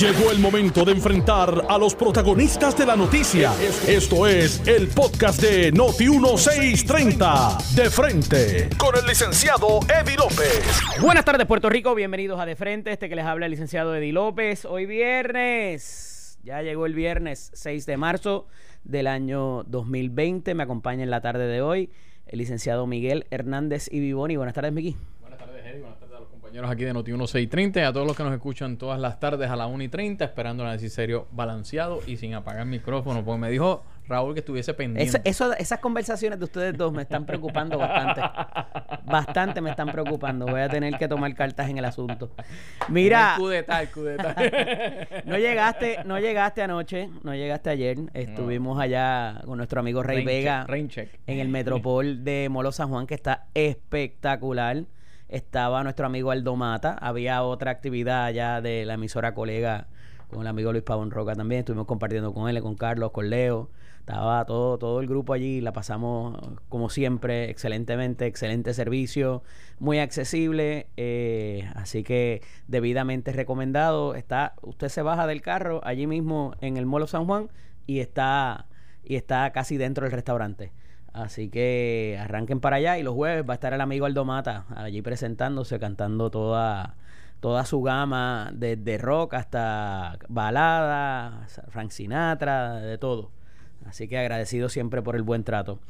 Llegó el momento de enfrentar a los protagonistas de la noticia. Esto es el podcast de Noti1630. De frente, con el licenciado Eddie López. Buenas tardes, Puerto Rico. Bienvenidos a De Frente. Este que les habla el licenciado Eddie López. Hoy viernes. Ya llegó el viernes 6 de marzo del año 2020. Me acompaña en la tarde de hoy el licenciado Miguel Hernández y Vivoni. Buenas tardes, Miguel. Buenas tardes, Eddie. Buenas tardes a los compañeros aquí de Noti 1630 y a todos los que nos escuchan todas las tardes a las 1 y 30 esperando un serio balanceado y sin apagar el micrófono. Porque me dijo Raúl que estuviese pendiente. Eso, eso- esas conversaciones de ustedes dos me están preocupando bastante. Bastante me están preocupando. Voy a tener que tomar cartas en el asunto. Mira, El cudeta, el cudeta. no llegaste, no llegaste anoche, no llegaste ayer. Estuvimos allá con nuestro amigo Rey Rain Vega check, rain check. en el Metropol de Molo San Juan, que está espectacular. Estaba nuestro amigo Aldo Mata. Había otra actividad allá de la emisora colega con el amigo Luis Pavón Roca también. Estuvimos compartiendo con él, con Carlos, con Leo. Estaba todo, todo el grupo allí. La pasamos como siempre, excelentemente, excelente servicio, muy accesible. eh, así que debidamente recomendado. Está, usted se baja del carro allí mismo en el Molo San Juan y está, y está casi dentro del restaurante. Así que arranquen para allá y los jueves va a estar el amigo Aldo Mata allí presentándose, cantando toda, toda su gama, desde rock hasta balada, Frank Sinatra, de todo. Así que agradecido siempre por el buen trato.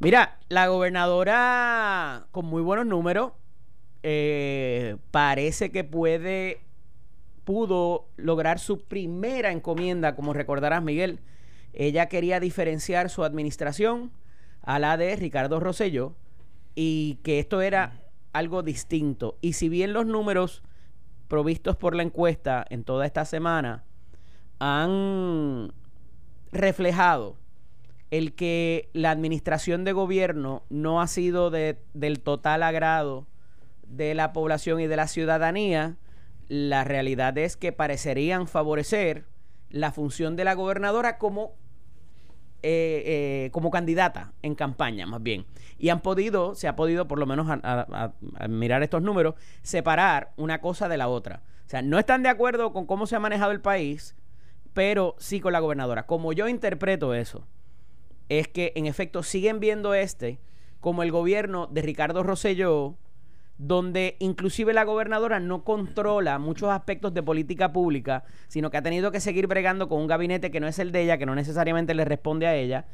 Mira, la gobernadora con muy buenos números eh, parece que puede, pudo lograr su primera encomienda, como recordarás Miguel. Ella quería diferenciar su administración a la de Ricardo Rosselló y que esto era algo distinto. Y si bien los números provistos por la encuesta en toda esta semana han reflejado el que la administración de gobierno no ha sido de- del total agrado de la población y de la ciudadanía, la realidad es que parecerían favorecer la función de la gobernadora como eh, eh, como candidata en campaña, más bien. Y han podido, se ha podido, por lo menos mirar estos números, separar una cosa de la otra. O sea, no están de acuerdo con cómo se ha manejado el país, pero sí con la gobernadora. Como yo interpreto eso, es que en efecto siguen viendo este como el gobierno de Ricardo Rosselló, donde inclusive la gobernadora no controla muchos aspectos de política pública, sino que ha tenido que seguir bregando con un gabinete que no es el de ella, que no necesariamente le responde a ella,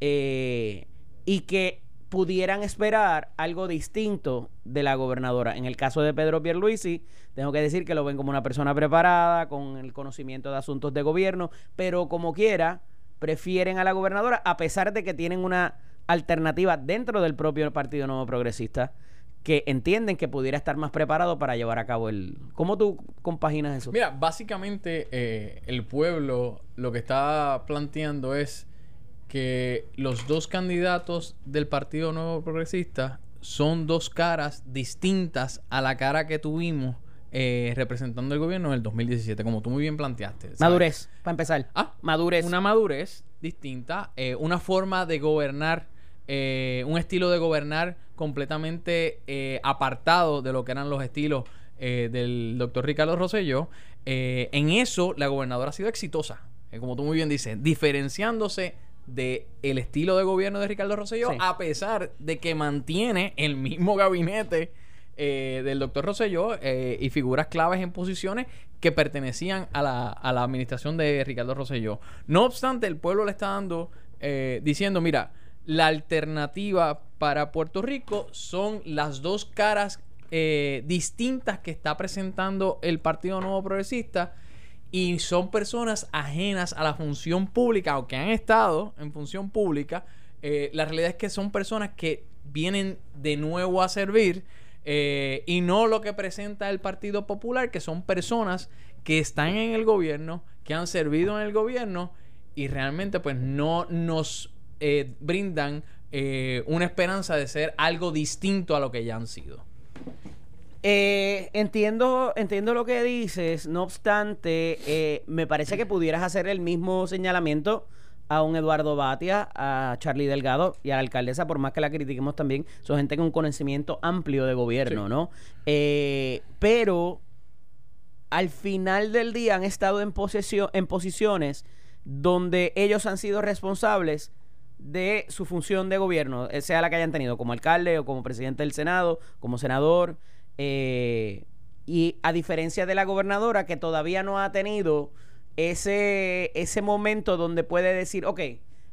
eh, y que pudieran esperar algo distinto de la gobernadora. En el caso de Pedro Pierluisi, tengo que decir que lo ven como una persona preparada, con el conocimiento de asuntos de gobierno, pero como quiera, prefieren a la gobernadora, a pesar de que tienen una alternativa dentro del propio Partido Nuevo Progresista, que entienden que pudiera estar más preparado para llevar a cabo el... ¿Cómo tú compaginas eso? Mira, básicamente eh, el pueblo lo que está planteando es que los dos candidatos del Partido Nuevo Progresista son dos caras distintas a la cara que tuvimos eh, representando el gobierno en el 2017, como tú muy bien planteaste. ¿sabes? Madurez, para empezar. Ah, Madurez. Una madurez distinta, eh, una forma de gobernar, eh, un estilo de gobernar completamente eh, apartado de lo que eran los estilos eh, del doctor Ricardo Rosselló. Eh, en eso la gobernadora ha sido exitosa, como tú muy bien dices, diferenciándose de el estilo de gobierno de Ricardo Rosselló, Sí. a pesar de que mantiene el mismo gabinete eh, del doctor Rosselló eh, y figuras claves en posiciones que pertenecían a la, a la administración de Ricardo Rosselló. No obstante, el pueblo le está dando, eh, diciendo, mira, la alternativa para Puerto Rico son las dos caras eh, distintas que está presentando el Partido Nuevo Progresista y son personas ajenas a la función pública, aunque han estado en función pública, eh, la realidad es que son personas que vienen de nuevo a servir eh, y no lo que presenta el Partido Popular, que son personas que están en el gobierno, que han servido en el gobierno y realmente pues no nos eh, brindan eh, una esperanza de ser algo distinto a lo que ya han sido. Eh, entiendo, entiendo lo que dices, no obstante, eh, me parece que pudieras hacer el mismo señalamiento a un Eduardo Batia, a Charlie Delgado y a la alcaldesa, por más que la critiquemos también, son gente con un conocimiento amplio de gobierno, Sí. ¿no? Eh, pero al final del día han estado en, posesión, en posiciones donde ellos han sido responsables de su función de gobierno, eh, sea la que hayan tenido, como alcalde o como presidente del Senado, como senador. eh, y a diferencia de la gobernadora, que todavía no ha tenido ese, ese momento donde puede decir, ok,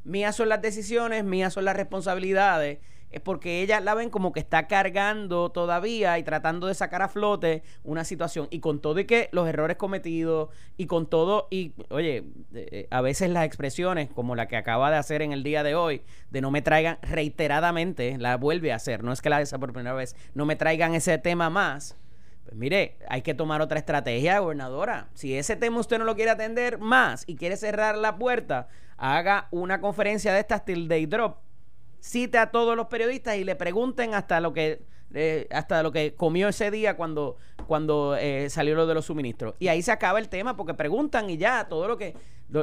mías son las decisiones, mías son las responsabilidades, es porque ella la ven como que está cargando todavía y tratando de sacar a flote una situación. Y con todo y que los errores cometidos y con todo, y oye, eh, a veces las expresiones como la que acaba de hacer en el día de hoy, de no me traigan reiteradamente, la vuelve a hacer, no es que la haga por primera vez, no me traigan ese tema más. Pues mire, hay que tomar otra estrategia, gobernadora. Si ese tema usted no lo quiere atender más y quiere cerrar la puerta, haga una conferencia de estas till day drop. Cite a todos los periodistas y le pregunten hasta lo que eh, hasta lo que comió ese día cuando cuando eh, salió lo de los suministros. Y ahí se acaba el tema porque preguntan y ya todo lo que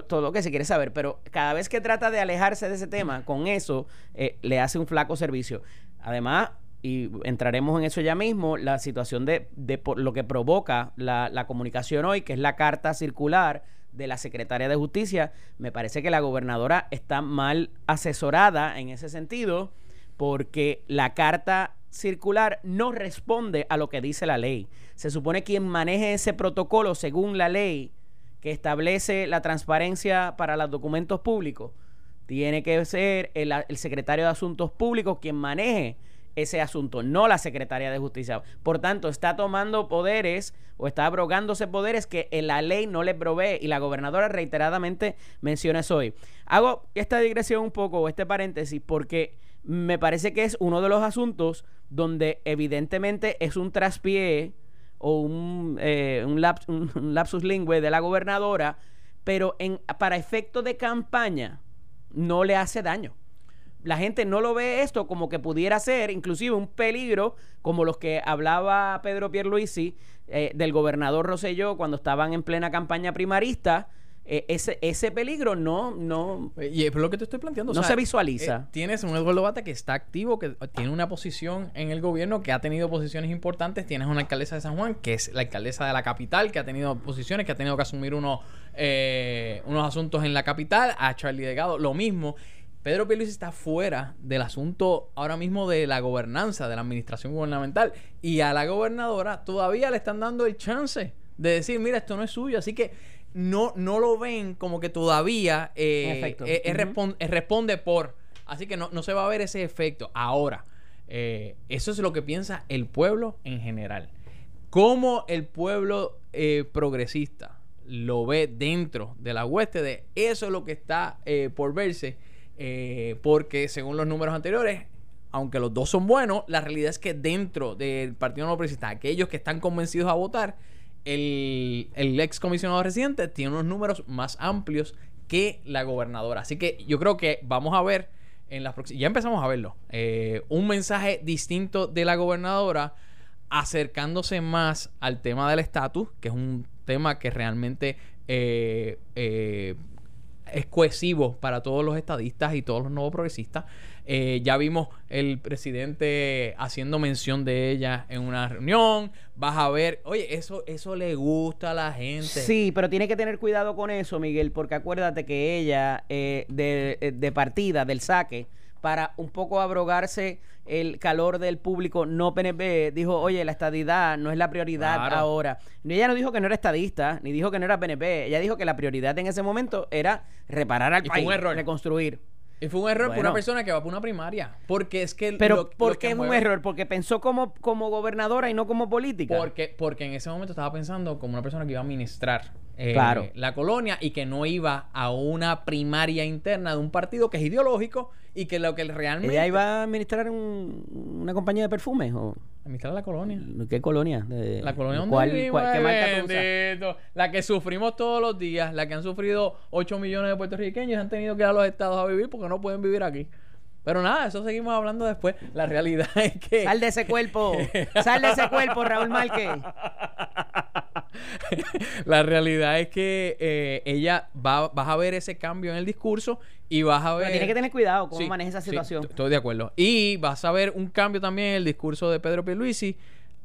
todo lo que se quiere saber. Pero cada vez que trata de alejarse de ese tema, con eso eh, le hace un flaco servicio. Además, y entraremos en eso ya mismo, la situación de, de por lo que provoca la, la comunicación hoy, que es la carta circular de la secretaria de Justicia, me parece que la gobernadora está mal asesorada en ese sentido, porque la carta circular no responde a lo que dice la ley. Se supone quien maneje ese protocolo según la ley que establece la transparencia para los documentos públicos, tiene que ser el, el secretario de Asuntos Públicos quien maneje ese asunto, no la secretaria de Justicia. Por tanto, está tomando poderes o está abrogándose poderes que la ley no le provee y la gobernadora reiteradamente menciona eso hoy. Hago esta digresión un poco, o este paréntesis, porque me parece que es uno de los asuntos donde evidentemente es un traspié o un, eh, un, laps- un lapsus lingüe de la gobernadora, pero en, para efecto de campaña no le hace daño. La gente no lo ve esto como que pudiera ser inclusive un peligro como los que hablaba Pedro Pierluisi eh, del gobernador Rosselló cuando estaban en plena campaña primarista. Eh, ese, ese peligro no, no, Y es lo que te estoy planteando. o no sea, se visualiza. eh, tienes un Eduardo Bata que está activo, que tiene una posición en el gobierno, que ha tenido posiciones importantes. Tienes una alcaldesa de San Juan, que es la alcaldesa de la capital, que ha tenido posiciones, que ha tenido que asumir unos, eh, unos asuntos en la capital. A Charlie Delgado, lo mismo. Pedro Pierluisi está fuera del asunto ahora mismo de la gobernanza, de la administración gubernamental. Y a la gobernadora todavía le están dando el chance de decir, mira, esto no es suyo. Así que no, no lo ven como que todavía eh, eh, eh, respon- responde por. Así que no, no se va a ver ese efecto. Ahora, eso es lo que piensa el pueblo en general. Cómo el pueblo progresista lo ve dentro de la hueste de eso es lo que está por verse. Eh, porque según los números anteriores, aunque los dos son buenos, la realidad es que dentro del Partido No Progresista, aquellos que están convencidos a votar, el, el ex comisionado residente tiene unos números más amplios que la gobernadora. Así que yo creo que vamos a ver en las próximas. Ya empezamos a verlo. eh, un mensaje distinto de la gobernadora acercándose más al tema del estatus, que es un tema que realmente eh, eh, es cohesivo para todos los estadistas y todos los nuevos progresistas. Eh, ya vimos el presidente haciendo mención de ella en una reunión. Vas a ver, oye, eso, eso le gusta a la gente. Sí, pero tiene que tener cuidado con eso, Miguel, porque acuérdate que ella, eh, de, eh, de partida, del saque, para un poco abrogarse el calor del público no PNP, dijo, oye, la estadidad no es la prioridad Claro. ahora. Ella no dijo que no era estadista, ni dijo que no era PNP. Ella dijo que la prioridad en ese momento era reparar al Y fue país, un error. reconstruir. Y fue un error por Bueno. una persona que va por una primaria. Porque es que. Pero lo- ¿por qué es un error? Porque pensó como, como gobernadora y no como política. Porque, porque en ese momento estaba pensando como una persona que iba a administrar eh, Claro. la colonia y que no iba a una primaria interna de un partido que es ideológico y que lo que realmente. ¿Ella iba a administrar un- una compañía de perfumes? ¿O Administrar la colonia. qué colonia? De- La colonia donde ¿Cuál, vivimos, cuál- qué marca bendito. La que sufrimos todos los días, la que han sufrido 8 millones de puertorriqueños y han tenido que ir a los estados a vivir porque no pueden vivir aquí. Pero nada, eso seguimos hablando después. La realidad es que. Sal de ese cuerpo. Sal de ese cuerpo, Raúl Márquez. la realidad es que eh, ella va, vas a ver ese cambio en el discurso y vas a ver. Pero tiene que tener cuidado cómo Sí, maneja esa situación. estoy de acuerdo. Y vas a ver un cambio también en el discurso de Pedro Pierluisi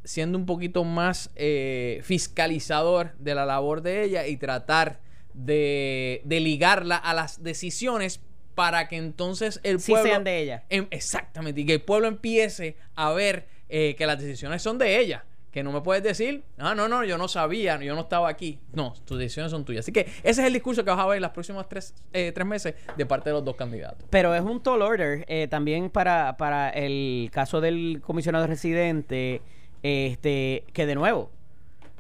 siendo un poquito más eh, fiscalizador de la labor de ella y tratar de, de ligarla a las decisiones para que entonces el Sí pueblo... sean de ella. Em- exactamente, y que el pueblo empiece a ver eh, que las decisiones son de ella. Que no me puedes decir, ah, no, no, yo no sabía, yo no estaba aquí. No, tus decisiones son tuyas. Así que ese es el discurso que vas a ver en los próximos tres, eh, tres meses de parte de los dos candidatos. Pero es un tall order eh, también para, para el caso del comisionado residente, este, que de nuevo,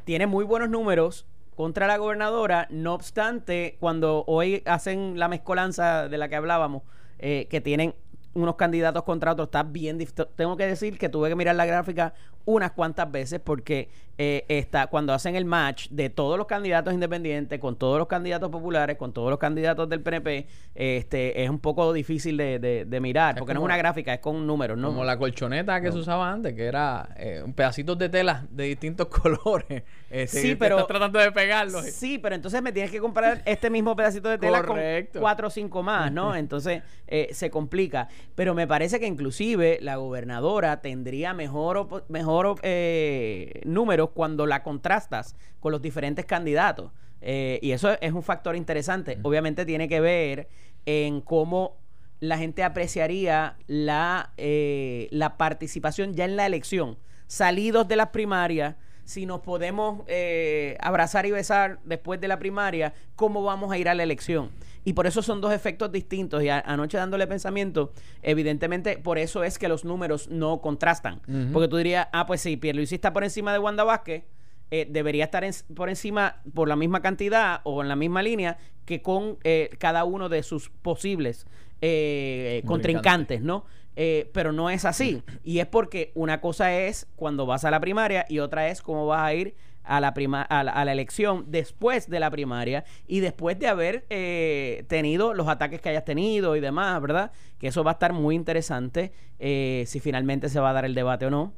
tiene muy buenos números contra la gobernadora, no obstante, cuando hoy hacen la mezcolanza de la que hablábamos, eh, que tienen unos candidatos contra otros, está bien Tengo que decir que tuve que mirar la gráfica unas cuantas veces porque eh, está, cuando hacen el match de todos los candidatos independientes, con todos los candidatos populares, con todos los candidatos del PNP, este, es un poco difícil de, de- de mirar, Es porque no es una gráfica, es con números, ¿no? Como la colchoneta que se usaba antes, que era eh, un pedacitos de tela de distintos colores. Este, Sí, pero- Estás tratando de pegarlos. Sí, pero entonces me tienes que comprar este mismo pedacito de tela Correcto. con cuatro o cinco más, ¿no? Entonces eh, se complica. Pero me parece que inclusive la gobernadora tendría mejor, opo- mejor eh, números cuando la contrastas con los diferentes candidatos. Eh, y eso es un factor interesante. Obviamente tiene que ver en cómo la gente apreciaría la, eh, la participación ya en la elección, salidos de las primarias, si nos podemos eh, abrazar y besar después de la primaria, cómo vamos a ir a la elección. Y por eso son dos efectos distintos. Y a- anoche dándole pensamiento, evidentemente, por eso es que los números no contrastan. Porque tú dirías, ah, pues sí, Pierluisi está por encima de Wanda Vázquez, eh, debería estar en- por encima por la misma cantidad o en la misma línea que con eh, cada uno de sus posibles eh, contrincantes, ¿no? Eh, pero no es así. Y es porque una cosa es cuando vas a la primaria y otra es cómo vas a ir a la, prima a la, a la elección después de la primaria y después de haber eh, tenido los ataques que hayas tenido y demás, ¿verdad? Que eso va a estar muy interesante eh, si finalmente se va a dar el debate o no.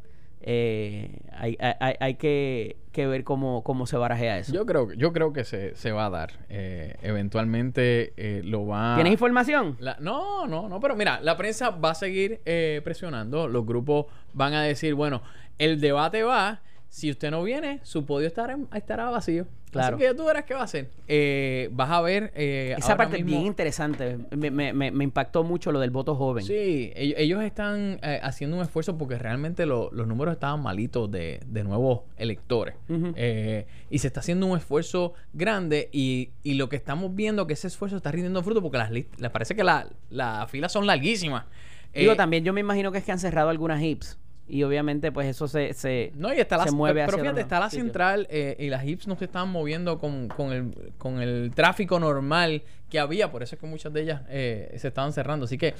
Eh, hay, hay- hay- que, que ver cómo, cómo se barajea eso. Yo creo, yo creo que se, se va a dar. Eh, eventualmente eh, lo va ¿Tienes información? La- no, no, no, pero mira, la prensa va a seguir eh, presionando, los grupos van a decir, bueno, el debate va, si usted no viene, su podio estará, estará vacío. Claro. Así que tú verás qué va a hacer. Eh, vas a ver... eh, Esa parte es bien interesante. Me, me- me- impactó mucho lo del voto joven. Sí, ellos, están eh, haciendo un esfuerzo porque realmente lo- los números estaban malitos de, de nuevos electores. Eh, y se está haciendo un esfuerzo grande y, y lo que estamos viendo que ese esfuerzo está rindiendo fruto porque las lis- les parece que la- las filas son larguísimas. Digo, Eh, también yo me imagino que es que han cerrado algunas hips. Y obviamente, pues eso se. se No, y está la, se mueve pero hacia fíjate, está la sitio. central eh, y las hips no se estaban moviendo con, con el, con el tráfico normal que había, por eso es que muchas de ellas eh, se estaban cerrando. Así que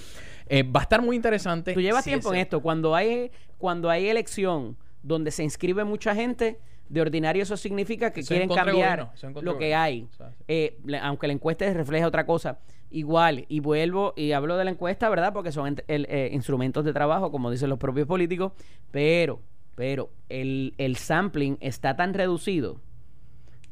eh, va a estar muy interesante. Tú llevas tiempo en esto. Cuando hay, cuando hay elección donde se inscribe mucha gente, de ordinario eso significa que Eso quieren cambiar lo que hay. O sea, sí. Eh, aunque la encuesta refleje otra cosa. Igual, y vuelvo y hablo de la encuesta, ¿verdad? Porque son el, eh, instrumentos de trabajo, como dicen los propios políticos, pero, pero el, el sampling está tan reducido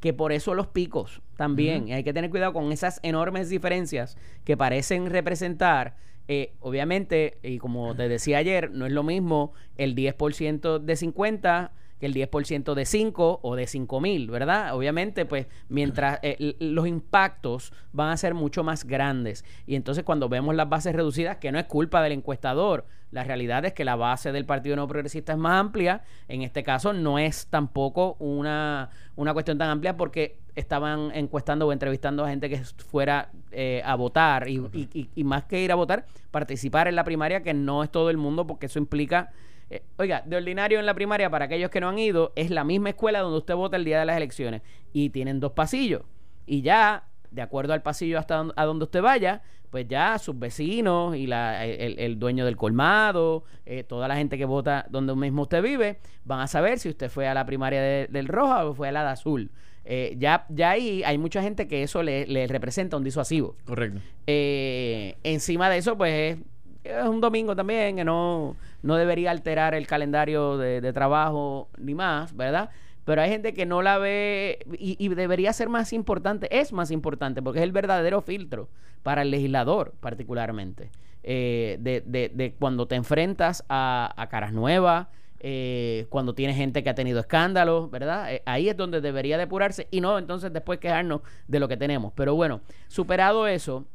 que por eso los picos también. Y hay que tener cuidado con esas enormes diferencias que parecen representar. eh, obviamente, y como te decía ayer, no es lo mismo el 10% de 50 que el 10% de 5 o de 5 mil, ¿verdad? Obviamente, pues, mientras eh, los impactos van a ser mucho más grandes. Y entonces cuando vemos las bases reducidas, que no es culpa del encuestador, la realidad es que la base del Partido No Progresista es más amplia. En este caso no es tampoco una, una cuestión tan amplia porque estaban encuestando o entrevistando a gente que fuera eh, a votar y, y- y- y más que ir a votar, participar en la primaria, que no es todo el mundo porque eso implica... eh, oiga, de ordinario en la primaria, para aquellos que no han ido, es la misma escuela donde usted vota el día de las elecciones y tienen dos pasillos. Y ya, de acuerdo al pasillo hasta don- a donde usted vaya, pues ya sus vecinos y la, el, el dueño del colmado, eh, toda la gente que vota donde mismo usted vive, van a saber si usted fue a la primaria de- del roja o fue a la de azul. Eh, ya, ya ahí hay mucha gente que eso le, le representa un disuasivo. Correcto. Eh, encima de eso, pues es, es un domingo también que no, no debería alterar el calendario de, trabajo ni más, ¿verdad? Pero hay gente que no la ve y, debería ser más importante, es más importante, porque es el verdadero filtro para el legislador particularmente. Eh, de, de- de cuando te enfrentas a, a caras nuevas, eh, cuando tiene gente que ha tenido escándalos, ¿verdad? Eh, ahí es donde debería depurarse y no entonces después quejarnos de lo que tenemos. Pero bueno, superado eso,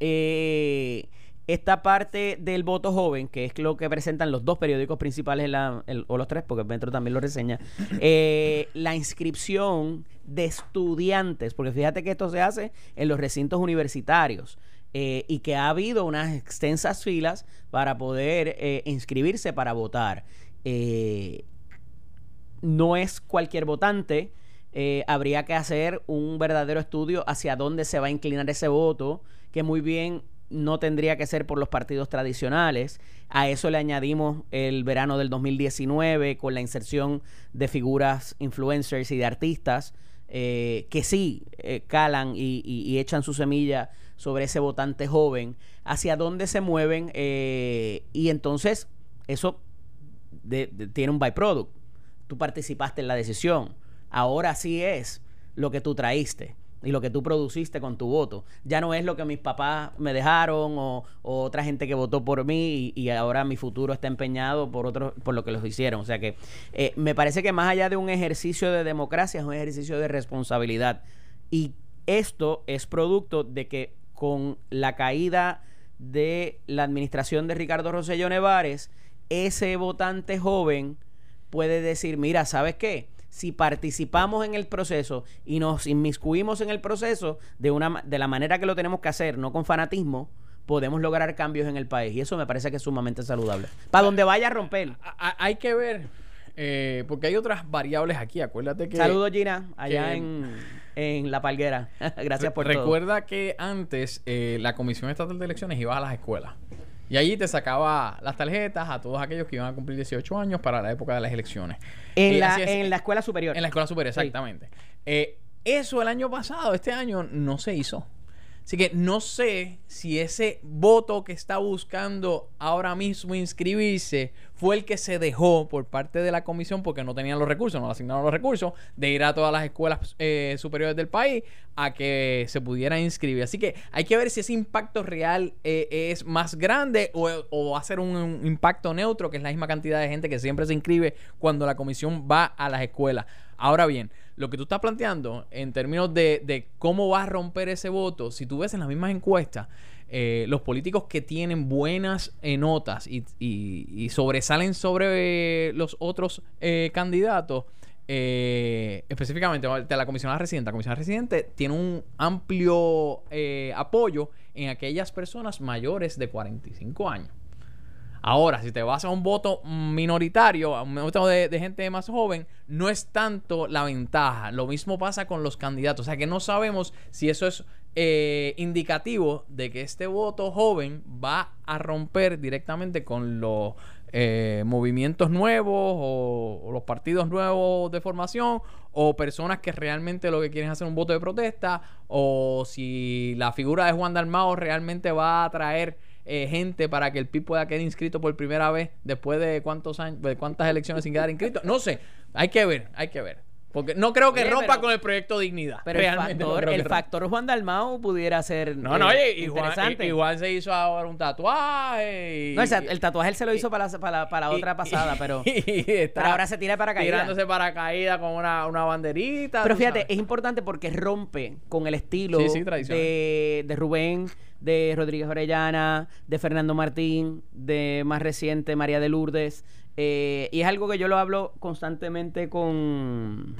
eh, esta parte del voto joven, que es lo que presentan los dos periódicos principales, en la, el- o los tres, porque Metro también lo reseña, eh, la inscripción de estudiantes, porque fíjate que esto se hace en los recintos universitarios. eh, y que ha habido unas extensas filas para poder eh, inscribirse para votar. Eh, no es cualquier votante. habría que hacer un verdadero estudio hacia dónde se va a inclinar ese voto, que muy bien no tendría que ser por los partidos tradicionales. A eso le añadimos el verano del 2019 con la inserción de figuras influencers y de artistas eh, que sí eh, calan y, echan su semilla sobre ese votante joven, hacia dónde se mueven eh, y entonces eso tiene un byproduct. Tú participaste en la decisión. Ahora sí es lo que tú traíste y lo que tú produciste con tu voto. Ya no es lo que mis papás me dejaron o, otra gente que votó por mí y, y ahora mi futuro está empeñado por otros por lo que los hicieron. O sea que eh, me parece que más allá de un ejercicio de democracia es un ejercicio de responsabilidad. Y esto es producto de que con la caída de la administración de Ricardo Rosselló Nevares, ese votante joven puede decir, mira, ¿sabes qué? Si participamos en el proceso y nos inmiscuimos en el proceso de, una, de la manera que lo tenemos que hacer, no con fanatismo, podemos lograr cambios en el país. Y eso me parece que es sumamente saludable. Para donde vaya a romper. Hay que ver, eh, porque hay otras variables aquí. Acuérdate que. Saludos, Gina, allá que- en, en La Palguera. Gracias por todo. Recuerda que antes eh, la Comisión Estatal de Elecciones iba a las escuelas. Y allí te sacaba las tarjetas a todos aquellos que iban a cumplir 18 años para la época de las elecciones. En, Y la, es- en la escuela superior. En la escuela superior, Sí. exactamente. Eh, eso el año pasado, este año no se hizo. Así que no sé si ese voto que está buscando ahora mismo inscribirse fue el que se dejó por parte de la comisión porque no tenían los recursos, no le asignaron los recursos de ir a todas las escuelas eh, superiores del país a que se pudiera inscribir. Así que hay que ver si ese impacto real eh, es más grande o, va a ser un impacto neutro, que es la misma cantidad de gente que siempre se inscribe cuando la comisión va a las escuelas. Ahora bien, lo que tú estás planteando en términos de, cómo va a romper ese voto, si tú ves en las mismas encuestas, eh, los políticos que tienen buenas eh, notas y, sobresalen sobre eh, los otros candidatos, específicamente de la comisionada residente, la comisionada residente tiene un amplio apoyo en aquellas personas mayores de 45 años. Ahora, si te vas a un voto minoritario, a un voto de, gente más joven, no es tanto la ventaja. Lo mismo pasa con los candidatos. O sea que no sabemos si eso es eh, indicativo de que este voto joven va a romper directamente con los eh, movimientos nuevos o, o los partidos nuevos de formación o personas que realmente lo que quieren es hacer un voto de protesta o si la figura de Juan Dalmao realmente va a atraer eh, gente para que el PIB pueda quedar inscrito por primera vez después de cuántos años, de cuántas elecciones sin quedar inscrito. No sé, hay que ver, hay que ver. Porque no creo que Oye, rompa pero- con el proyecto Dignidad. Pero el no factor, el factor Juan Dalmau pudiera ser No, eh, no, y Juan, interesante. y- y Juan se hizo ahora un tatuaje. y- No, el, el tatuaje él se lo hizo para la, para para otra pasada, pero, está pero ahora se tira para caída. Tirándose para caída con una, una banderita. Pero fíjate, sabes. es importante porque rompe con el estilo Sí, sí, tradicional. de, de Rubén, de Rodríguez Orellana, de Fernando Martín, de más reciente María de Lourdes. eh, y es algo que yo lo hablo constantemente con,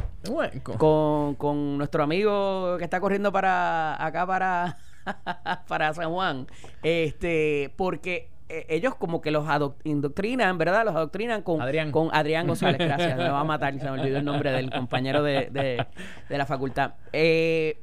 con- con, nuestro amigo que está corriendo para acá para, para San Juan. Este, porque eh, ellos como que los indoctrinan, ¿verdad? Los adoctrinan con Adrián. con Adrián González, gracias. Me va a matar, se me olvidó el nombre del compañero de, de- de la facultad. Eh,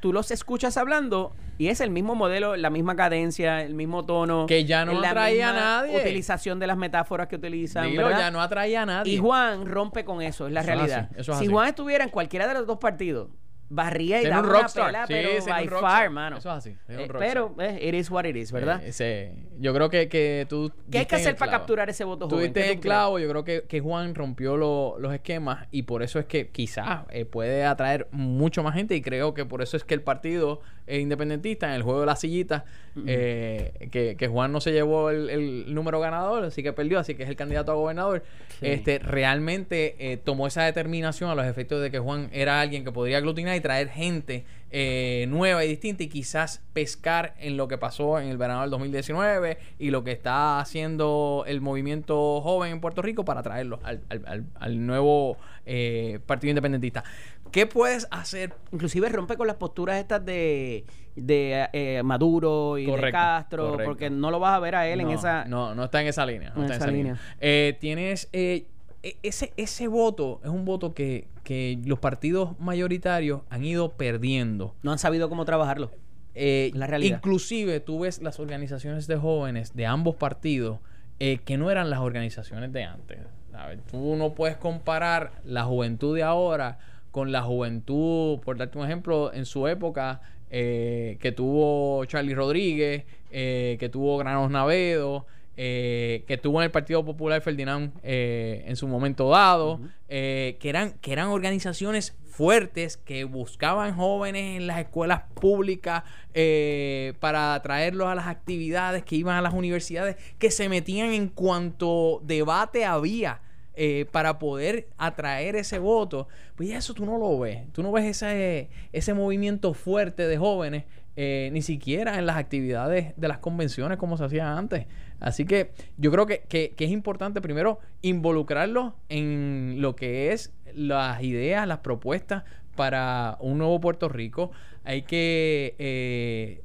tú los escuchas hablando y es el mismo modelo, la misma cadencia, el mismo tono. Que ya no atrae a nadie. Utilización de las metáforas que utilizan, Dilo, ¿verdad? ya no atraía a nadie. Y Juan rompe con eso, es la Eso es realidad. así, eso es si así. Juan estuviera en cualquiera de los dos partidos, barría y daba un una rockstar. pela, Sí, pero by un rockstar. far, mano. Eso es así, es un Eh, pero eh, it is what it is, ¿verdad? Eh, ese- yo creo que, que tú. ¿Qué hay que hacer para capturar ese voto Tú joven? diste ¿Qué en tú el clavo, yo creo que, que Juan rompió lo- los esquemas y por eso es que quizás eh, puede atraer mucho más gente y creo que por eso es que el partido eh, independentista en el juego de las sillitas, eh, que, que Juan no se llevó el, el número ganador, así que perdió, así que es el candidato a gobernador, Sí. este realmente eh, tomó esa determinación a los efectos de que Juan era alguien que podría aglutinar y traer gente eh, nueva y distinta y quizás pescar en lo que pasó en el verano del 2019 y lo que está haciendo el movimiento joven en Puerto Rico para traerlo al, al- al- al nuevo eh, partido independentista. ¿Qué puedes hacer? Inclusive rompe con las posturas estas de, de eh, Maduro y de Castro, correcto. porque no lo vas a ver a él en esa... No, no está en esa línea. No En está en esa línea. línea. Eh, tienes. eh, e- ese, ese voto es un voto que, que los partidos mayoritarios han ido perdiendo. No han sabido cómo trabajarlo. Eh, La realidad. Inclusive tú ves las organizaciones de jóvenes de ambos partidos eh, que no eran las organizaciones de antes. ¿sabes? Tú no puedes comparar la juventud de ahora con la juventud, por darte un ejemplo, en su época eh, que tuvo Charlie Rodríguez, eh, que tuvo Granos Navedo, eh, que tuvo en el Partido Popular Ferdinand en su momento dado, que, eran, que eran organizaciones fuertes que buscaban jóvenes en las escuelas públicas eh, para traerlos a las actividades, que iban a las universidades, que se metían en cuanto debate había. Eh, para poder atraer ese voto, pues ya eso tú no lo ves. Tú no ves ese, ese movimiento fuerte de jóvenes, eh, ni siquiera en las actividades de las convenciones como se hacía antes. Así que yo creo que, que- es importante primero involucrarlos en lo que es las ideas, las propuestas para un nuevo Puerto Rico. Hay que eh,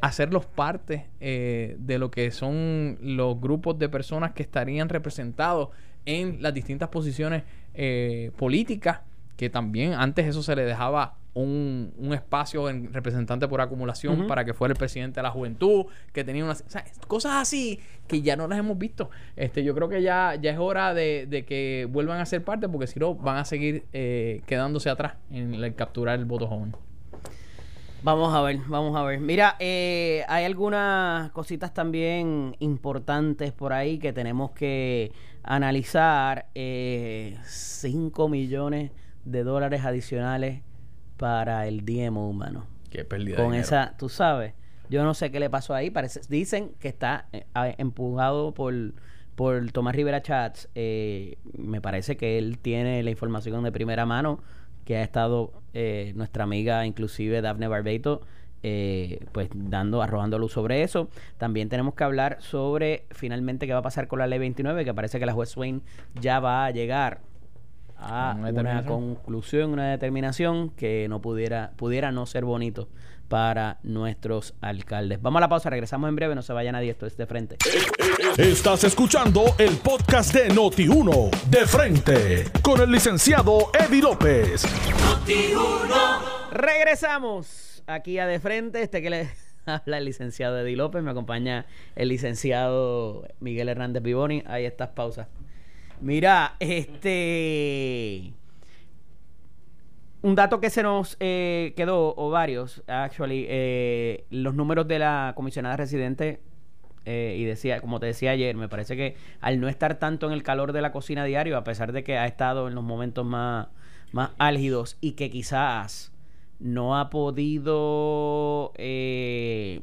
hacerlos parte eh, de lo que son los grupos de personas que estarían representados en las distintas posiciones eh, políticas, que también antes eso se le dejaba un, un espacio en representante por acumulación para que fuera el presidente de la juventud, que tenía unas o sea, cosas así que ya no las hemos visto. Este, yo creo que ya, ya es hora de, de que vuelvan a ser parte, porque si no van a seguir eh, quedándose atrás en el capturar el voto joven. Vamos a ver, vamos a ver. Mira, eh, hay algunas cositas también importantes por ahí que tenemos que analizar. 5 millones de dólares adicionales para el DMO humano. Qué pérdida Con esa, tú sabes, yo no sé qué le pasó ahí. Parece, dicen que está eh, empujado por, por Tomás Rivera Chats. Eh, me parece que él tiene la información de primera mano que ha estado eh, nuestra amiga, inclusive Daphne Barbeito, eh, pues dando, arrojando luz sobre eso. También tenemos que hablar sobre finalmente qué va a pasar con la ley 29, que parece que la juez Swain ya va a llegar a Una conclusión, una determinación que no pudiera, pudiera no ser bonito para nuestros alcaldes. Vamos a la pausa, regresamos en breve, no se vaya nadie, esto es de frente. Estás escuchando el podcast de Noti1, de frente, con el licenciado Eddie López. Regresamos aquí a de frente, este que le habla el licenciado Eddie López, me acompaña el licenciado Miguel Hernández Vivoni, ahí estas pausas. Mira, este... Un dato que se nos eh, quedó, o varios, actually, eh, los números de la comisionada residente, eh, y decía, como te decía ayer, me parece que al no estar tanto en el calor de la cocina diario, a pesar de que ha estado en los momentos más, más álgidos y que quizás no ha podido eh,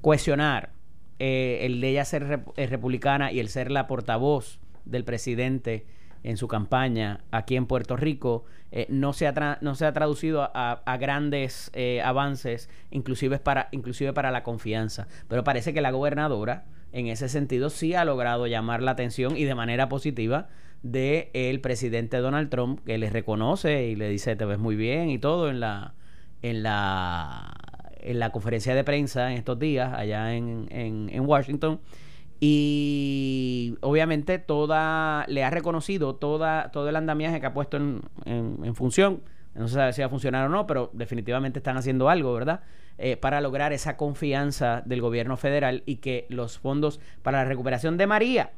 cohesionar eh, el de ella ser eh, republicana y el ser la portavoz del presidente en su campaña aquí en Puerto Rico eh, no, se ha no traducido a, a grandes eh, avances, inclusive para, inclusive para la confianza. Pero parece que la gobernadora, en ese sentido, sí ha logrado llamar la atención y de manera positiva de el presidente Donald Trump, que le reconoce y le dice te ves muy bien y todo en la en la en la conferencia de prensa en estos días allá en, en, en Washington. Y obviamente toda le ha reconocido toda todo el andamiaje que ha puesto en, en- en función. No se sabe si va a funcionar o no pero definitivamente están haciendo algo verdad Eh, para lograr esa confianza del gobierno federal y que los fondos para la recuperación de María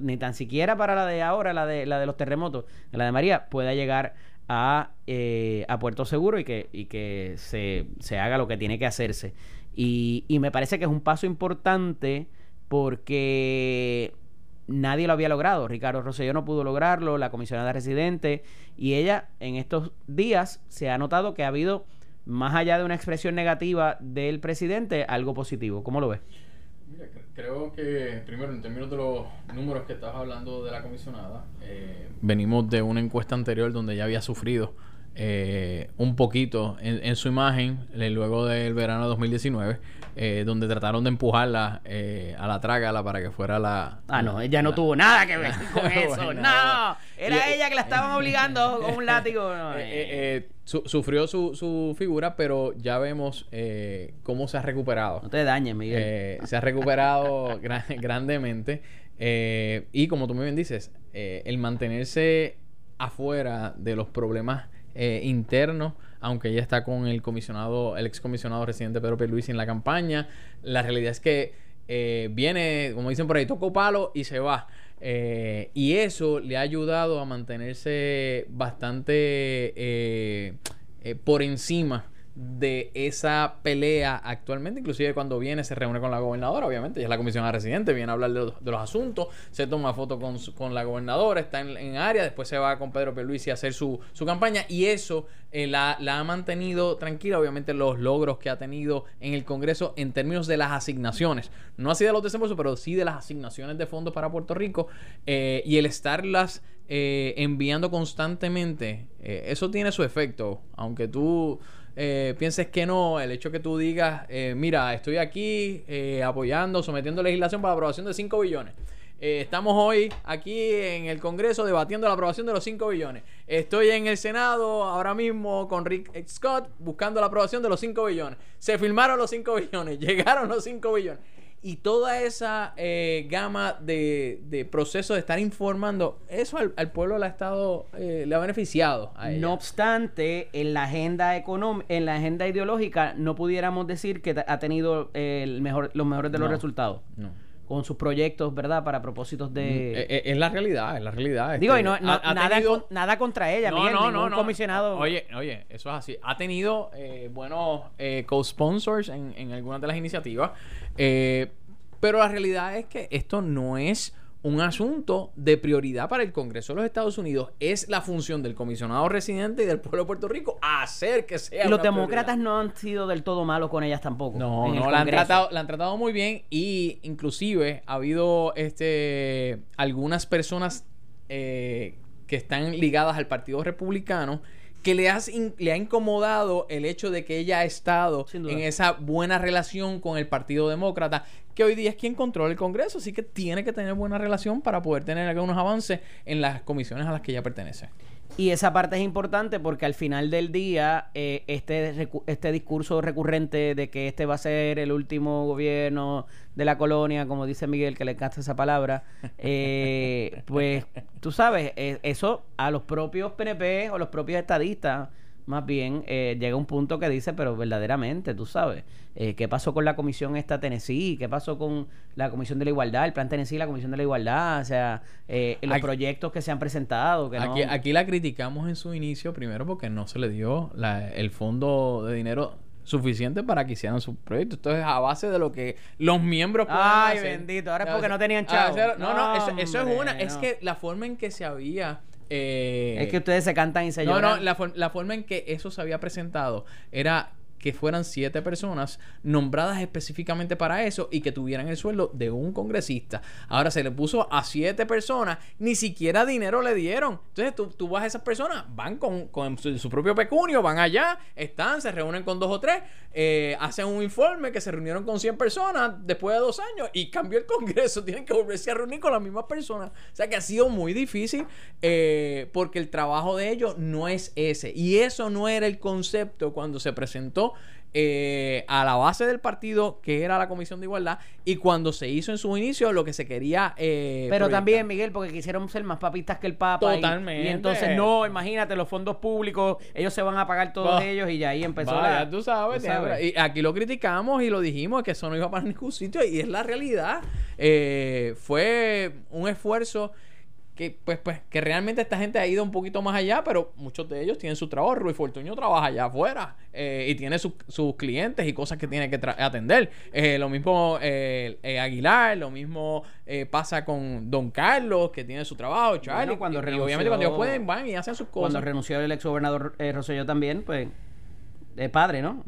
ni tan siquiera para la de ahora la de la de los terremotos la de María pueda llegar a, eh, a Puerto Seguro y que, y que se, se haga lo que tiene que hacerse. Y, y me parece que es un paso importante porque nadie lo había logrado. Ricardo Rosselló no pudo lograrlo, la comisionada residente, y ella en estos días se ha notado que ha habido, más allá de una expresión negativa del presidente, algo positivo. ¿Cómo lo ves? Mira, creo que primero en términos de los números que estás hablando de la comisionada, eh, venimos de una encuesta anterior donde ya había sufrido eh, un poquito en, su imagen luego del verano de 2019, eh, donde trataron de empujarla eh, a la trágala para que fuera la... Ah, no, ella no tuvo nada que ver con eso. no, era ella que la estaban obligando con un látigo. sufrió su, su, figura, pero ya vemos cómo se ha recuperado. No te dañes, Miguel. se ha recuperado grandemente. y como tú muy bien dices, el mantenerse afuera de los problemas eh, interno, aunque ya está con el comisionado, el excomisionado residente Pedro Pierluisi en la campaña. La realidad es que eh, viene, como dicen por ahí, toco palo y se va. Eh, y eso le ha ayudado a mantenerse bastante por encima de esa pelea actualmente, inclusive cuando viene se reúne con la gobernadora, obviamente, ya es la comisión residente, viene a hablar de los, asuntos, se toma foto con, con la gobernadora, está en, área, después se va con Pedro Pierluisi a hacer su, su campaña y eso eh, la, ha mantenido tranquila, obviamente los logros que ha tenido en el Congreso en términos de las asignaciones, no así de los desembolsos, pero sí de las asignaciones de fondos para Puerto Rico eh, y el estarlas eh, enviando constantemente, eso tiene su efecto, aunque tú eh, pienses que no, el hecho que tú digas, eh, mira, estoy aquí eh, apoyando, sometiendo legislación para la aprobación de 5 billones. estamos hoy aquí en el Congreso debatiendo la aprobación de los 5 billones. Estoy en el Senado ahora mismo con Rick Scott buscando la aprobación de los 5 billones. Se firmaron los 5 billones, llegaron los 5 billones y toda esa eh, gama de, de procesos de estar informando, eso al, pueblo le ha estado, eh, le ha beneficiado. No obstante, en la agenda en la agenda ideológica, no pudiera decir que ha tenido el mejor, los mejores de los resultados. No con sus proyectos, ¿verdad? Para propósitos de... Eh, eh, es, la realidad, es la realidad. Digo, y no, este, nada, nada contra ella, no, no, no, comisionado... Oye, oye, eso es así. Ha tenido eh, buenos co-sponsors en, en, algunas de las iniciativas, pero la realidad es que esto no es un asunto de prioridad para el Congreso de los Estados Unidos. Es la función del comisionado residente y del pueblo de Puerto Rico hacer que sea. Y los demócratas no han sido del todo malos con ellas tampoco. No, no, la han, tratado, la han tratado muy bien y inclusive ha habido este algunas personas eh, que están ligadas al Partido Republicano que le, le ha incomodado el hecho de que ella ha estado en esa buena relación con el Partido Demócrata, que hoy día es quien controla el Congreso, así que tiene que tener buena relación para poder tener algunos avances en las comisiones a las que ella pertenece. Y esa parte es importante porque al final del día, eh, este, este discurso recurrente de que este va a ser el último gobierno de la colonia, como dice Miguel, que le encanta esa palabra, eh, pues tú sabes, eh, eso a los propios PNP o los propios estadistas más bien eh, llega un punto que dice, pero verdaderamente, tú sabes, eh, ¿qué pasó con la comisión esta Tennessee? ¿Qué pasó con la comisión de la igualdad, el plan Tennessee, la comisión de la igualdad? O sea, eh, los proyectos que se han presentado. Que aquí, aquí la criticamos en su inicio, primero porque no se le dio el fondo de dinero suficiente para que hicieran su proyecto. Entonces, a base de lo que los miembros Ay, bendito. Ahora es porque no tenían chavos. No, no, eso, es una. Es que la forma en que se había eh, es que ustedes se cantan y se lloran. No, no, la, la forma en que eso se había presentado era que fueran siete personas nombradas específicamente para eso y que tuvieran el sueldo de un congresista. Ahora se le puso a siete personas, ni siquiera dinero le dieron. Entonces tú, tú vas a esas personas, van con, su, propio pecunio, van allá, están, se reúnen con dos o tres, eh, hacen un informe que se reunieron con 100 personas después de dos años y cambió el Congreso, tienen que volverse a reunir con las mismas personas. O sea que ha sido muy difícil eh, porque el trabajo de ellos no es ese. Y eso no era el concepto cuando se presentó eh, a la base del partido, que era la Comisión de Igualdad, y cuando se hizo en su inicio lo que se quería. Eh, Pero también, Miguel, porque quisieron ser más papistas que el Papa. Totalmente. Y, entonces, no, imagínate, los fondos públicos, ellos se van a pagar todos ellos, y ya ahí empezó la. Tú sabes, Y aquí lo criticamos y lo dijimos que eso no iba para ningún sitio, y es la realidad. Eh, fue un esfuerzo que pues pues que realmente esta gente ha ido un poquito más allá, pero muchos de ellos tienen su trabajo. Ruiz Fortuño trabaja allá afuera eh, y tiene sus clientes y cosas que tiene que atender. Eh, lo mismo eh, Aguilar, lo mismo pasa con Don Carlos, que tiene su trabajo, Charlie. cuando y, obviamente cuando ellos pueden, van y hacen sus cosas. Cuando renunció el ex gobernador Rosselló también, pues, de padre, ¿no?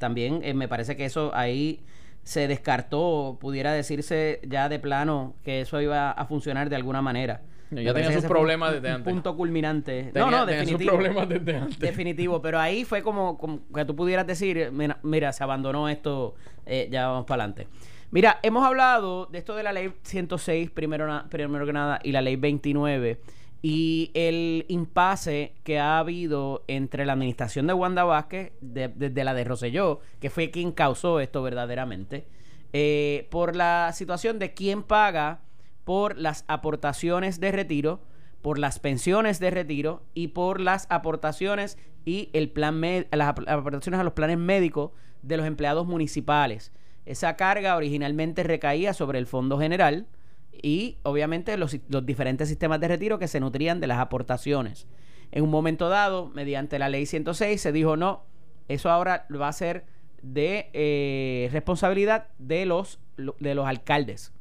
también me parece que eso ahí se descartó, pudiera decirse ya de plano que eso iba a funcionar de alguna manera. Ya tenía sus problemas desde antes. Un punto culminante. no, no, definitivo. sus problemas desde antes. Definitivo, pero ahí fue como, que tú pudieras decir, mira, se abandonó esto, eh, ya vamos para adelante. Mira, hemos hablado de esto de la ley 106, primero, primero que nada, y la ley 29, y el impasse que ha habido entre la administración de Wanda Vázquez, desde la de Roselló, que fue quien causó esto verdaderamente, eh, por la situación de quién paga por las aportaciones de retiro, por las pensiones de retiro y por las aportaciones y el plan las aportaciones a los planes médicos de los empleados municipales. Esa carga originalmente recaía sobre el Fondo General y obviamente los, diferentes sistemas de retiro que se nutrían de las aportaciones. En un momento dado, mediante la ley 106, se dijo no, eso ahora va a ser de eh, responsabilidad de los, de los alcaldes.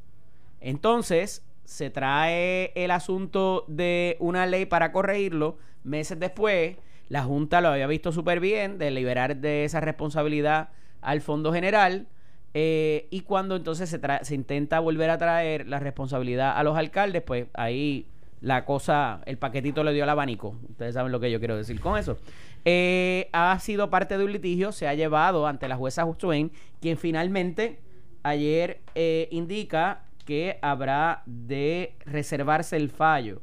Entonces, se trae el asunto de una ley para corregirlo. Meses después, la Junta lo había visto súper bien de liberar de esa responsabilidad al Fondo General. Eh, y cuando entonces se, intenta volver a traer la responsabilidad a los alcaldes, pues ahí la cosa, el paquetito le dio al abanico. Ustedes saben lo que yo quiero decir con eso. Eh, ha sido parte de un litigio, se ha llevado ante la jueza Swain, quien finalmente ayer eh, indica que habrá de reservarse el fallo.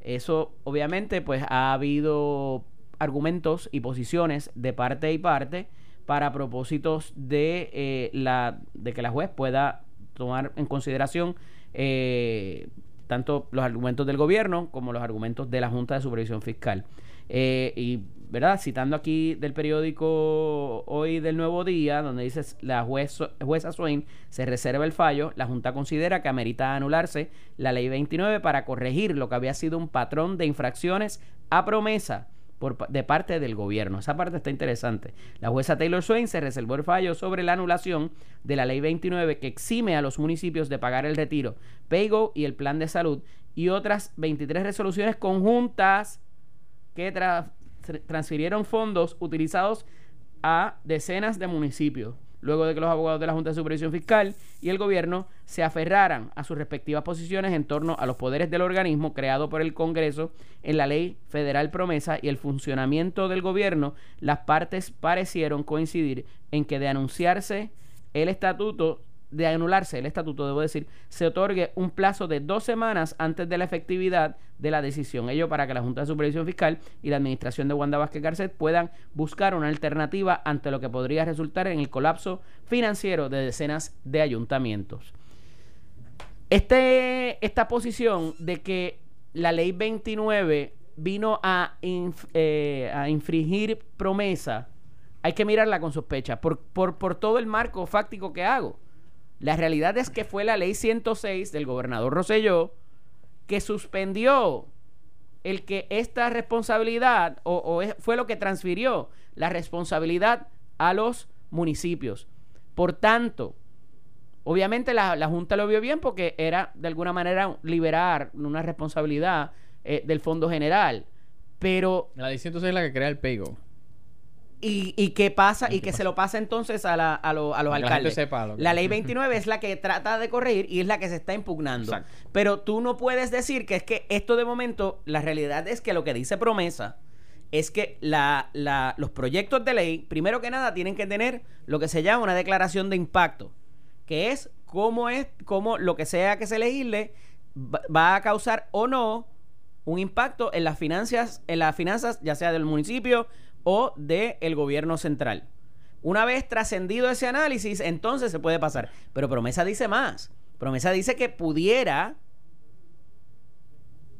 Eso obviamente pues ha habido argumentos y posiciones de parte y parte para propósitos de, eh, la, de que la juez pueda tomar en consideración eh, tanto los argumentos del gobierno como los argumentos de la Junta de Supervisión Fiscal. Eh, y ¿verdad? Citando aquí del periódico hoy del Nuevo Día, donde dice la juez, jueza Swain se reserva el fallo, la Junta considera que amerita anularse la ley 29 para corregir lo que había sido un patrón de infracciones a promesa por, de parte del gobierno. Esa parte está interesante. La jueza Taylor Swain se reservó el fallo sobre la anulación de la ley 29 que exime a los municipios de pagar el retiro, PAYGO y el plan de salud y otras 23 resoluciones conjuntas que transfirieron fondos utilizados a decenas de municipios, luego de que los abogados de la Junta de Supervisión Fiscal y el gobierno se aferraran a sus respectivas posiciones en torno a los poderes del organismo creado por el Congreso en la ley federal promesa y el funcionamiento del gobierno, las partes parecieron coincidir en que de anunciarse el estatuto de anularse el estatuto, debo decir, se otorgue un plazo de dos semanas antes de la efectividad de la decisión. Ello para que la Junta de Supervisión Fiscal y la Administración de Wanda Vázquez Garcet puedan buscar una alternativa ante lo que podría resultar en el colapso financiero de decenas de ayuntamientos. Este, esta posición de que la ley 29 vino a, eh, a infringir promesa, hay que mirarla con sospecha por, por, por todo el marco fáctico que hago. La realidad es que fue la ley 106 del gobernador Roselló que suspendió el que esta responsabilidad, o, fue lo que transfirió la responsabilidad a los municipios. Por tanto, obviamente la, Junta lo vio bien porque era de alguna manera liberar una responsabilidad eh, del Fondo General. Pero... La ley 106 es la que crea el PEGO. Y, y que pasa y que se lo pasa entonces a, la, a, los alcaldes. La, ley 29 es la que trata de corregir y es la que se está impugnando. Pero tú no puedes decir que es que esto de momento, la realidad es que lo que dice promesa es que la, la, los proyectos de ley, primero que nada, tienen que tener lo que se llama una declaración de impacto, que es cómo es, cómo lo que sea que se legisle va a causar o no un impacto en las finanzas, en las finanzas, ya sea del municipio o del el gobierno central. Una vez trascendido ese análisis, entonces se puede pasar. Pero promesa dice más. Promesa dice que pudiera...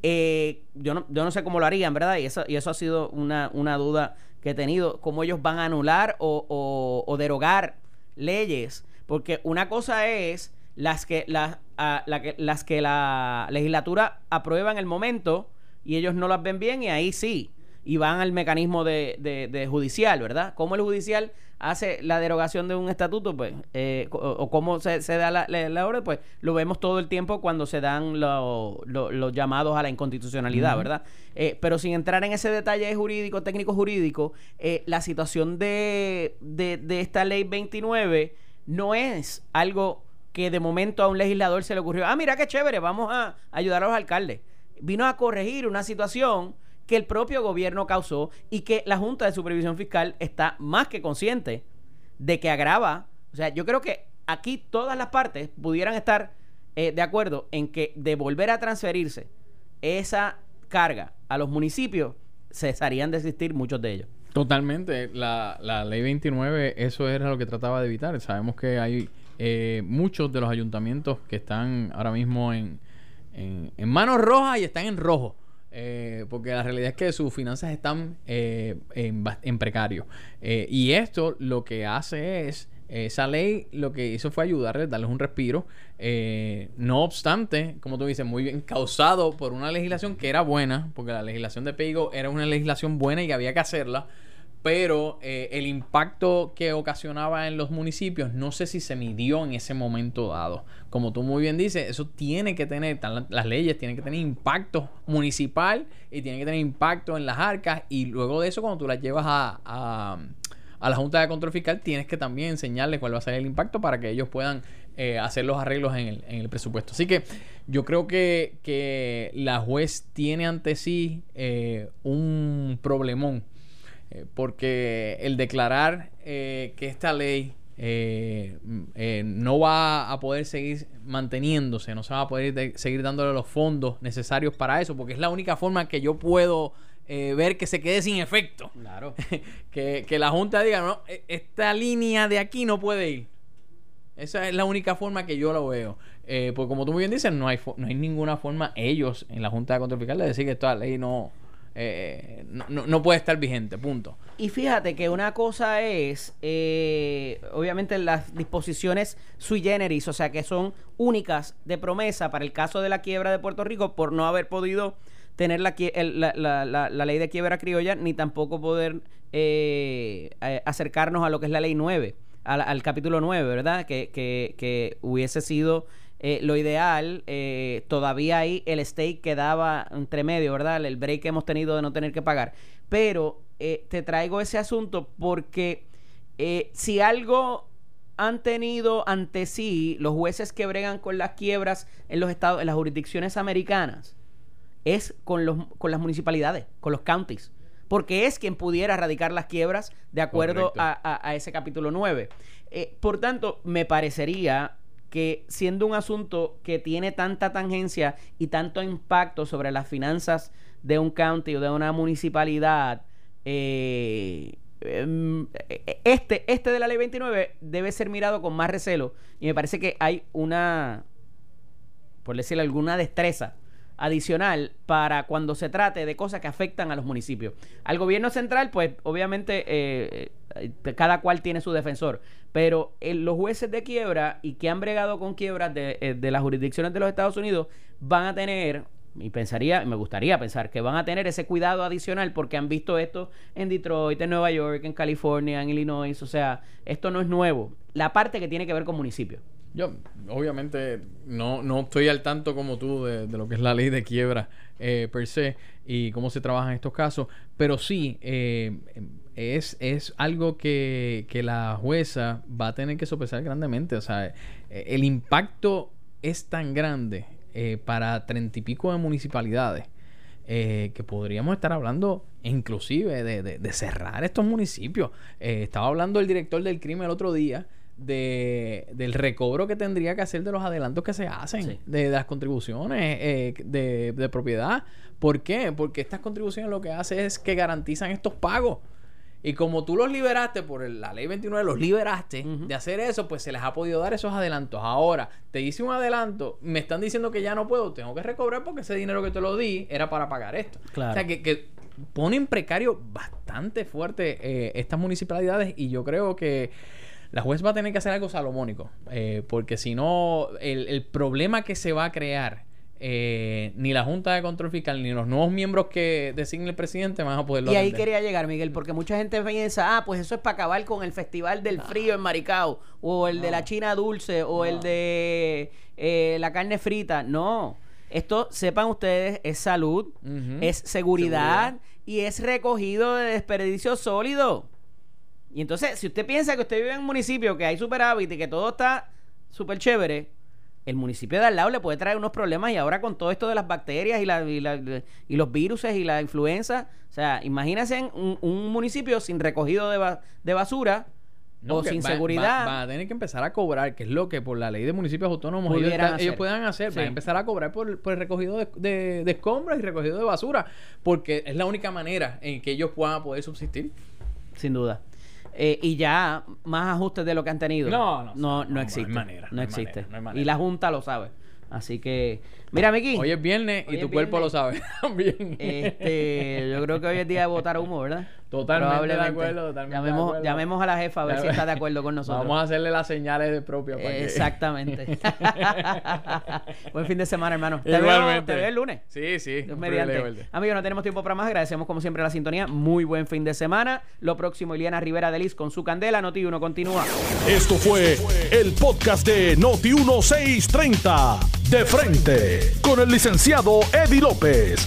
Eh, yo, no, yo no sé cómo lo harían, ¿verdad? Y eso, y eso ha sido una, duda que he tenido. Cómo ellos van a anular o, o, derogar leyes. Porque una cosa es las que la, a- la que las que la legislatura aprueba en el momento y ellos no las ven bien y ahí sí y van al mecanismo de, de- de judicial, ¿verdad? ¿Cómo el judicial hace la derogación de un estatuto? Pues, eh, o, o cómo se, se da la, la- la orden, pues lo vemos todo el tiempo cuando se dan lo- lo- los llamados a la inconstitucionalidad, ¿verdad? Eh, pero sin entrar en ese detalle jurídico, técnico jurídico, eh, la situación de, de, de esta ley 29 no es algo que de momento a un legislador se le ocurrió, ah, mira qué chévere, vamos a ayudar a los alcaldes. Vino a corregir una situación que el propio gobierno causó y que la Junta de Supervisión Fiscal está más que consciente de que agrava. O sea, yo creo que aquí todas las partes pudieran estar eh, de acuerdo en que de volver a transferirse esa carga a los municipios, cesarían de existir muchos de ellos. Totalmente. La, la ley 29, eso era lo que trataba de evitar. Sabemos que hay eh, muchos de los ayuntamientos que están ahora mismo en, en, en manos rojas y están en rojo. Eh, porque la realidad es que sus finanzas están eh, en, en precario. Eh, y esto lo que hace es, esa ley lo que hizo fue ayudarles, darles un respiro. Eh, no obstante, como tú dices, muy bien causado por una legislación que era buena, porque la legislación de Peigo era una legislación buena y había que hacerla pero eh, el impacto que ocasionaba en los municipios no sé si se midió en ese momento dado. Como tú muy bien dices, eso tiene que tener, las leyes tienen que tener impacto municipal y tienen que tener impacto en las arcas y luego de eso cuando tú las llevas a, a, a la Junta de Control Fiscal tienes que también enseñarles cuál va a ser el impacto para que ellos puedan eh, hacer los arreglos en el, en el presupuesto. Así que yo creo que, que la juez tiene ante sí eh, un problemón eh, porque el declarar eh, que esta ley eh, eh, no va a poder seguir manteniéndose, no se va a poder de- seguir dándole los fondos necesarios para eso, porque es la única forma que yo puedo eh, ver que se quede sin efecto. Claro. que, que la Junta diga, no, e- esta línea de aquí no puede ir. Esa es la única forma que yo lo veo. Eh, porque como tú muy bien dices, no hay, no hay ninguna forma ellos en la Junta de Control Fiscal de decir que esta ley no, eh, no, no- no puede estar vigente, punto. Y fíjate que una cosa es, eh, obviamente, las disposiciones sui generis, o sea, que son únicas de promesa para el caso de la quiebra de Puerto Rico por no haber podido tener la, ley de quiebra criolla, ni tampoco poder eh, a- acercarnos a lo que es la ley 9, al, al capítulo 9, ¿verdad? Que, que, que hubiese sido eh, lo ideal. eh, todavía ahí el stake quedaba entre medio, ¿verdad? El break que hemos tenido de no tener que pagar. Pero eh, te traigo ese asunto porque si algo han tenido ante sí los jueces que bregan con las quiebras en los estados, en las jurisdicciones americanas, es con, los, con las municipalidades, con los counties. Porque es quien pudiera erradicar las quiebras de acuerdo a, a- a ese capítulo 9. Eh, por tanto, me parecería que siendo un asunto que tiene tanta tangencia y tanto impacto sobre las finanzas de un county o de una municipalidad, eh, em, este, este de la ley 29 debe ser mirado con más recelo y me parece que hay una, por decirle alguna destreza adicional para cuando se trate de cosas que afectan a los municipios. Al gobierno central, pues obviamente eh, eh, cada cual tiene su defensor, pero eh, los jueces de quiebra y que han bregado con quiebras de, eh, de las jurisdicciones de los Estados Unidos van a tener, y pensaría, me gustaría pensar que van a tener ese cuidado adicional porque han visto esto en Detroit, en Nueva York, en California, en Illinois, o sea, esto no es nuevo. La parte que tiene que ver con municipios. Yo, obviamente, no, no estoy al tanto como tú de, de lo que es la ley de quiebra eh, per se y cómo se trabaja en estos casos, pero sí, eh, es, es algo que, que la jueza va a tener que sopesar grandemente. O sea, eh, el impacto es tan grande eh, para treinta y pico de municipalidades eh, que podríamos estar hablando inclusive de, de- de cerrar estos municipios. Eh, estaba hablando el director del crimen el otro día de, del recobro que tendría que hacer de los adelantos que se hacen, Sí. de, de las contribuciones eh, de, de propiedad. ¿Por qué? Porque estas contribuciones lo que hace es que garantizan estos pagos. Y como tú los liberaste por el- la ley 29, los liberaste de hacer eso, pues se les ha podido dar esos adelantos. Ahora, te hice un adelanto, me están diciendo que ya no puedo, tengo que recobrar porque ese dinero que te lo di era para pagar esto. Claro. O sea, que, que pone en precario bastante fuerte eh, estas municipalidades y yo creo que La juez va a tener que hacer algo salomónico, eh, porque si no, el, el problema que se va a crear eh, ni la Junta de Control Fiscal ni los nuevos miembros que designe el presidente van a poderlo Y ahí atender. quería llegar, Miguel, porque mucha gente piensa, ah, pues eso es para acabar con el Festival del Frío en Maricao, o el de la China Dulce, o el de eh, la carne frita. No. Esto, sepan ustedes, es salud, es seguridad, Seguridad. y es recogido de desperdicio sólido. Y entonces, si usted piensa que usted vive en un municipio que hay superávit y que todo está súper chévere, el municipio de al lado le puede traer unos problemas y ahora con todo esto de las bacterias y, la- y, la- y los virus y la influenza, o sea, imagínense un, un municipio sin recogido de, ba- de basura No, o sin va- seguridad. va- Van a tener que empezar a cobrar, que es lo que por la ley de municipios autónomos ellos, ellos puedan hacer. Van a empezar a cobrar por, por el recogido de, de- de escombros y recogido de basura, porque es la única manera en que ellos puedan poder subsistir. Sin duda. Eh, y ya más ajustes de lo que han tenido. No, no, no, no, no, no hay existe. manera, no no hay existe. manera, no hay manera. Y la Junta lo sabe. Así que, mira, Miki. Hoy es viernes Hoy y tu cuerpo lo sabe también. Este, yo creo que hoy es día de votar humo, ¿verdad? Totalmente de acuerdo, totalmente de llamemos, acuerdo. llamemos a la jefa a ver si está de acuerdo con nosotros. Vamos a hacerle las señales de propia para que- Exactamente. Buen fin de semana, hermano. Te veo, te veo el lunes. Sí, sí. Mediante. Amigos, no tenemos tiempo para más. Agradecemos como siempre la sintonía. Muy buen fin de semana. Lo próximo, Iliana Rivera de Liz con su candela. Noti 1 continúa. Esto fue el podcast de Noti 1630. De frente. Con el licenciado Eddie López.